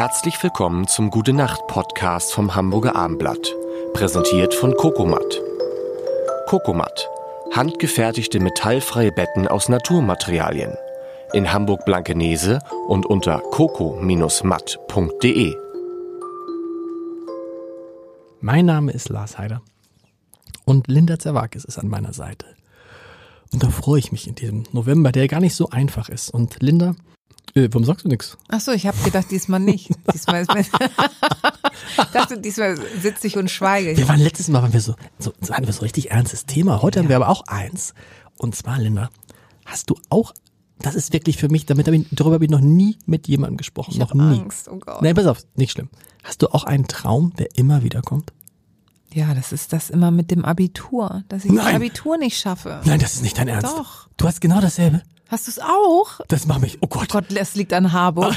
Herzlich willkommen zum Gute Nacht Podcast vom Hamburger Armblatt, präsentiert von Kokomat. Kokomat, handgefertigte metallfreie Betten aus Naturmaterialien. In Hamburg Blankenese und unter coco-matt.de. Mein Name ist Lars Heider und Linda Zerwakis ist an meiner Seite. Und da freue ich mich in diesem November, der gar nicht so einfach ist. Und Linda, äh, warum sagst du nichts? Ach so, ich habe gedacht, diesmal nicht. Diesmal ist mir dachte, diesmal sitze ich und schweige. Wir waren letztes Mal, waren wir so, so, hatten wir so richtig ernstes Thema. Heute haben wir aber auch eins. Und zwar, Linda, hast du auch, das ist wirklich für mich, damit hab ich, darüber habe ich noch nie mit jemandem gesprochen. Ich noch hab nie. Angst, oh Gott. Nee, pass auf, nicht schlimm. Hast du auch einen Traum, der immer wieder kommt? Ja, das ist das immer mit dem Abitur, dass ich Nein. das Abitur nicht schaffe. Nein, das ist nicht dein Ernst. Doch. Du hast genau dasselbe. Hast du es auch? Das macht mich, oh Gott. Gott, das liegt an Harburg.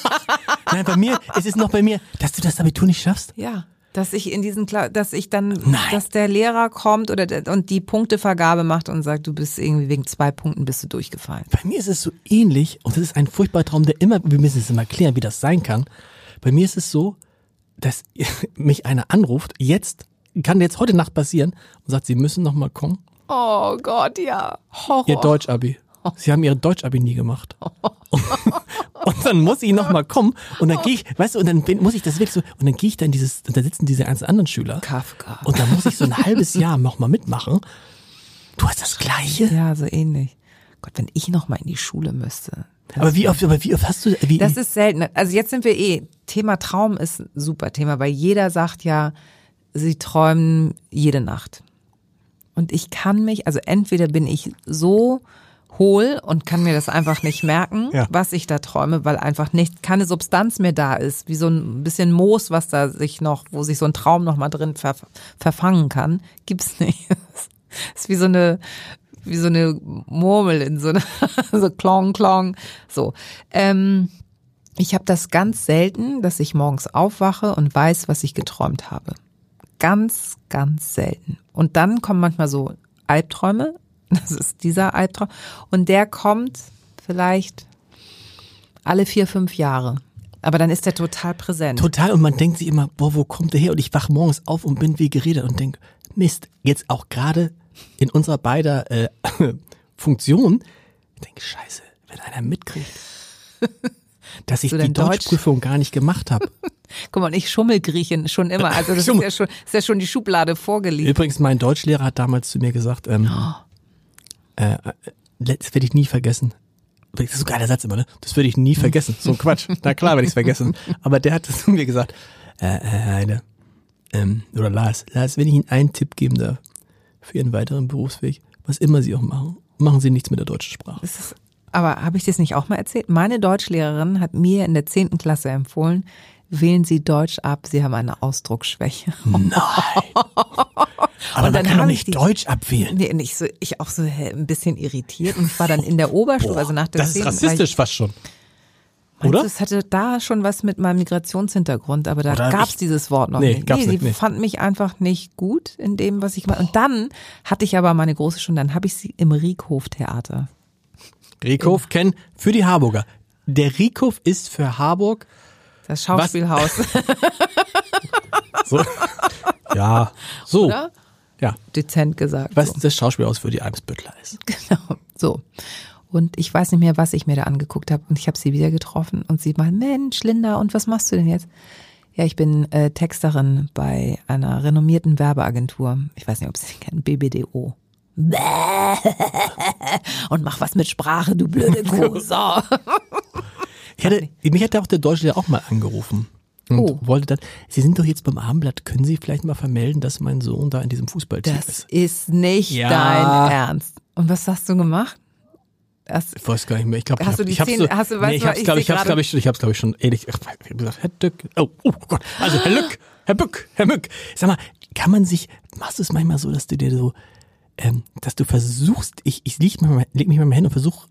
Nein, bei mir, es ist noch bei mir, dass du das Abitur nicht schaffst. Ja, dass ich in diesen, Kla dass ich dann, Nein. dass der Lehrer kommt oder der, und die Punktevergabe macht und sagt, du bist irgendwie wegen zwei Punkten bist du durchgefallen. Bei mir ist es so ähnlich und das ist ein furchtbarer Traum, der immer, wir müssen es immer klären, wie das sein kann. Bei mir ist es so, dass mich einer anruft, jetzt, kann jetzt heute Nacht passieren und sagt, sie müssen noch mal kommen. Oh Gott, ja. Horror. Ihr Deutsch-Abi. Sie haben ihr Deutsch-Abi nie gemacht. Und dann muss ich noch mal kommen und dann gehe ich, weißt du, und dann bin- muss ich das wirklich so, und dann gehe ich da in dieses, und da sitzen diese ganzen anderen Schüler. Kafka. Und dann muss ich so ein halbes Jahr noch mal mitmachen. Du hast das Gleiche. Ja, so ähnlich. Gott, wenn ich noch mal in die Schule müsste. Aber wie oft, aber wie oft hast du, wie, Das ist selten. Also jetzt sind wir eh, Thema Traum ist ein super Thema, weil jeder sagt ja, sie träumen jede Nacht. Und ich kann mich, also entweder bin ich so hohl und kann mir das einfach nicht merken, Ja. was ich da träume, weil einfach nicht keine Substanz mehr da ist, wie so ein bisschen Moos, was da sich noch, wo sich so ein Traum noch mal drin ver, verfangen kann, gibt's nicht. Das ist wie so eine wie so eine Murmel in so eine so klong klong so. Ähm, ich habe das ganz selten, dass ich morgens aufwache und weiß, was ich geträumt habe. Ganz, ganz selten. Und dann kommen manchmal so Albträume. Das ist dieser Albtraum. Und der kommt vielleicht alle vier, fünf Jahre. Aber dann ist der total präsent. Total, und man denkt sich immer, boah, wo kommt der her? Und ich wach morgens auf und bin wie geredet und denk, Mist, jetzt auch gerade in unserer beider äh, Funktion, ich denke, scheiße, wenn einer mitkriegt, dass ich die denn Deutsch? Deutschprüfung gar nicht gemacht habe. Guck mal, ich schummel Griechen schon immer. Also das ist ja schon, ist ja schon die Schublade vorgelegt. Übrigens, mein Deutschlehrer hat damals zu mir gesagt, ähm, äh, äh, das werde ich nie vergessen. Das ist so ein geiler Satz immer, ne? Das würde ich nie vergessen. So ein Quatsch. Na klar werde ich es vergessen. Aber der hat zu mir gesagt, äh, Herr Heide, ähm, oder Lars, Lars, wenn ich Ihnen einen Tipp geben darf für Ihren weiteren Berufsweg, was immer Sie auch machen, machen Sie nichts mit der deutschen Sprache. Ist, aber habe ich das nicht auch mal erzählt? Meine Deutschlehrerin hat mir in der zehnten Klasse empfohlen, wählen Sie Deutsch ab, Sie haben eine Ausdrucksschwäche. Nein. Aber man dann kann doch nicht ich die- Deutsch abwählen. Nee, und ich, so, ich auch so hä, ein bisschen irritiert und ich war dann in der Oberstufe, also nach der das ist rassistisch fast schon. Oder? Du, es hatte da schon was mit meinem Migrationshintergrund, aber da gab's nicht? dieses Wort noch Nee, nicht. gab's nee, nicht, sie nee. fand mich einfach nicht gut in dem, was ich gemacht Und dann hatte ich aber meine große Stunde, dann habe ich sie im Riekhof-Theater. Riekhof kennen für die Harburger. Der Riekhof ist für Harburg Das Schauspielhaus. so. ja, so. Oder? Ja. Dezent gesagt. Was so. das Schauspielhaus für die Eimsbüttler ist. Genau, so. Und ich weiß nicht mehr, was ich mir da angeguckt habe. Und ich habe sie wieder getroffen und sie mal, Mensch, Linda, und was machst du denn jetzt? Ja, ich bin äh, Texterin bei einer renommierten Werbeagentur. Ich weiß nicht, ob Sie sie kennen, BBDO. Bäh. Und mach was mit Sprache, du blöde Kuh. So. Ich hatte, mich hatte auch der Deutsche auch mal angerufen. Und Oh. wollte dann, Sie sind doch jetzt beim Abendblatt, können Sie vielleicht mal vermelden, dass mein Sohn da in diesem Fußballteam Das ist? ist nicht Ja. dein Ernst. Und was hast du gemacht? Das, Ich weiß gar nicht mehr. Ich glaube, ich Hast hab, du die ich Zähne- so, hast du- weißt nee, ich ich glaube ich, hab's, glaube ich, schon, ich hab's, glaube ich, schon ehrlich, ich hab gesagt, Herr Dück, oh, oh Gott, also Herr Lück, Herr Bück, Herr Mück, sag mal, kann man sich, machst du es manchmal so, dass du dir so, ähm, dass du versuchst, ich, ich leg, mal, leg mich mal hin und versuch,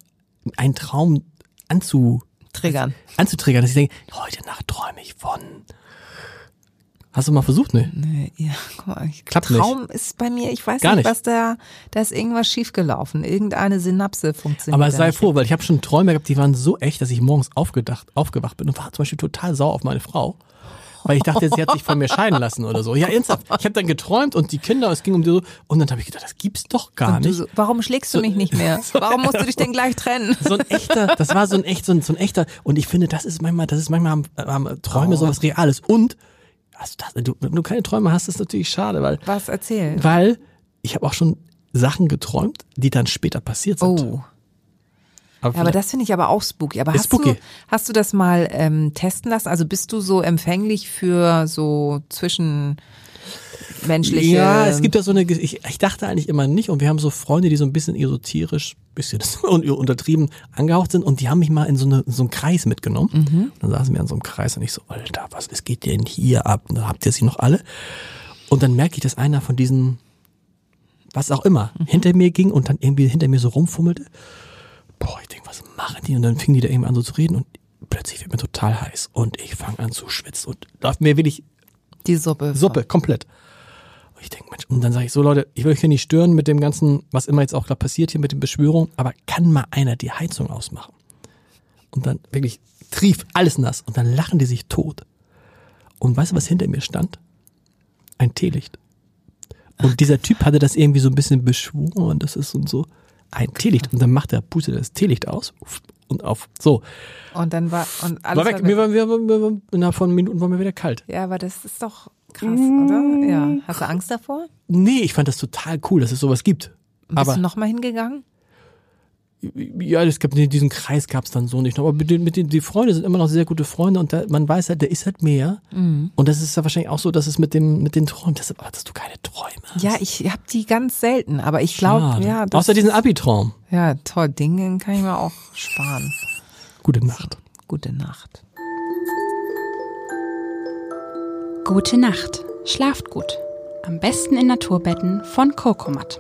einen Traum anzu, Triggern. anzutriggern, dass ich denke, heute Nacht träume ich von. Hast du mal versucht? Nee. Nee, ja, guck mal, ich, Klappt nicht. Traum ist bei mir, ich weiß Gar nicht, nicht. was da, da ist irgendwas schiefgelaufen. Irgendeine Synapse funktioniert. Aber sei nicht. froh, weil ich habe schon Träume gehabt, die waren so echt, dass ich morgens aufgedacht, aufgewacht bin und war zum Beispiel total sauer auf meine Frau. Weil ich dachte, sie hat sich von mir scheiden lassen oder so. Ja, ernsthaft. Ich habe dann geträumt und die Kinder, es ging um die so. Und dann habe ich gedacht, das gibt's doch gar nicht. so, warum schlägst du mich nicht mehr? Warum musst du dich denn gleich trennen? so ein echter, das war so ein echt, so ein, so ein echter, und ich finde, das ist manchmal, das ist manchmal am, am Träume Oh. sowas Reales. Und, also das, du, wenn du keine Träume hast, ist natürlich schade, weil, Was erzählen? weil ich habe auch schon Sachen geträumt, die dann später passiert sind. Oh. Ja, aber das finde ich aber auch spooky. Aber hast, Du, spooky. hast du das mal ähm, testen lassen? Also bist du so empfänglich für so zwischenmenschliche... Ja, es gibt ja so eine, ich, ich dachte eigentlich immer nicht und wir haben so Freunde, die so ein bisschen esoterisch, bisschen un- untertrieben angehaucht sind und die haben mich mal in so, eine, in so einen Kreis mitgenommen. Mhm. Dann saßen wir in so einem Kreis und ich so, Alter, was ist, geht denn hier ab? Und dann habt ihr sie noch alle? Und dann merke ich, dass einer von diesen, was auch immer, Mhm. hinter mir ging und dann irgendwie hinter mir so rumfummelte. Boah, ich denke, was machen die? Und dann fingen die da irgendwie an so zu reden und plötzlich wird mir total heiß und ich fange an zu schwitzen und läuft mir wirklich Die Suppe. Suppe, komplett. Und ich denke, Mensch, und dann sage ich so, Leute, ich will euch hier nicht stören mit dem ganzen, was immer jetzt auch gerade passiert hier mit den Beschwörungen, aber kann mal einer die Heizung ausmachen? Und dann wirklich trief alles nass und dann lachen die sich tot. Und weißt du, was hinter mir stand? Ein Teelicht. Und dieser Typ hatte das irgendwie so ein bisschen beschworen, das ist und so. Ein Teelicht. Und dann macht er, pustet er das Teelicht aus und auf, so. Und dann war und alles War weg. Mir war, mir war, mir war, innerhalb von Minuten war mir wieder kalt. Ja, aber das ist doch krass, oder? Ja. Hast du Angst davor? Nee, ich fand das total cool, dass es sowas gibt. Bist Aber du noch mal hingegangen? Ja, es gab diesen Kreis gab es dann so nicht. noch. Aber mit den, mit den, die Freunde sind immer noch sehr gute Freunde und da, man weiß halt, der ist halt mehr. Mhm. Und das ist ja wahrscheinlich auch so, dass es mit dem mit den Träumen, dass, dass du keine Träume hast. Ja, ich habe die ganz selten, aber ich glaube, ja, das, Außer diesen Abi-Traum. ja, toll, Dinge kann ich mir auch sparen. Gute Nacht. Gute Nacht. Gute Nacht. Schlaft gut. Am besten in Naturbetten von Kokomat.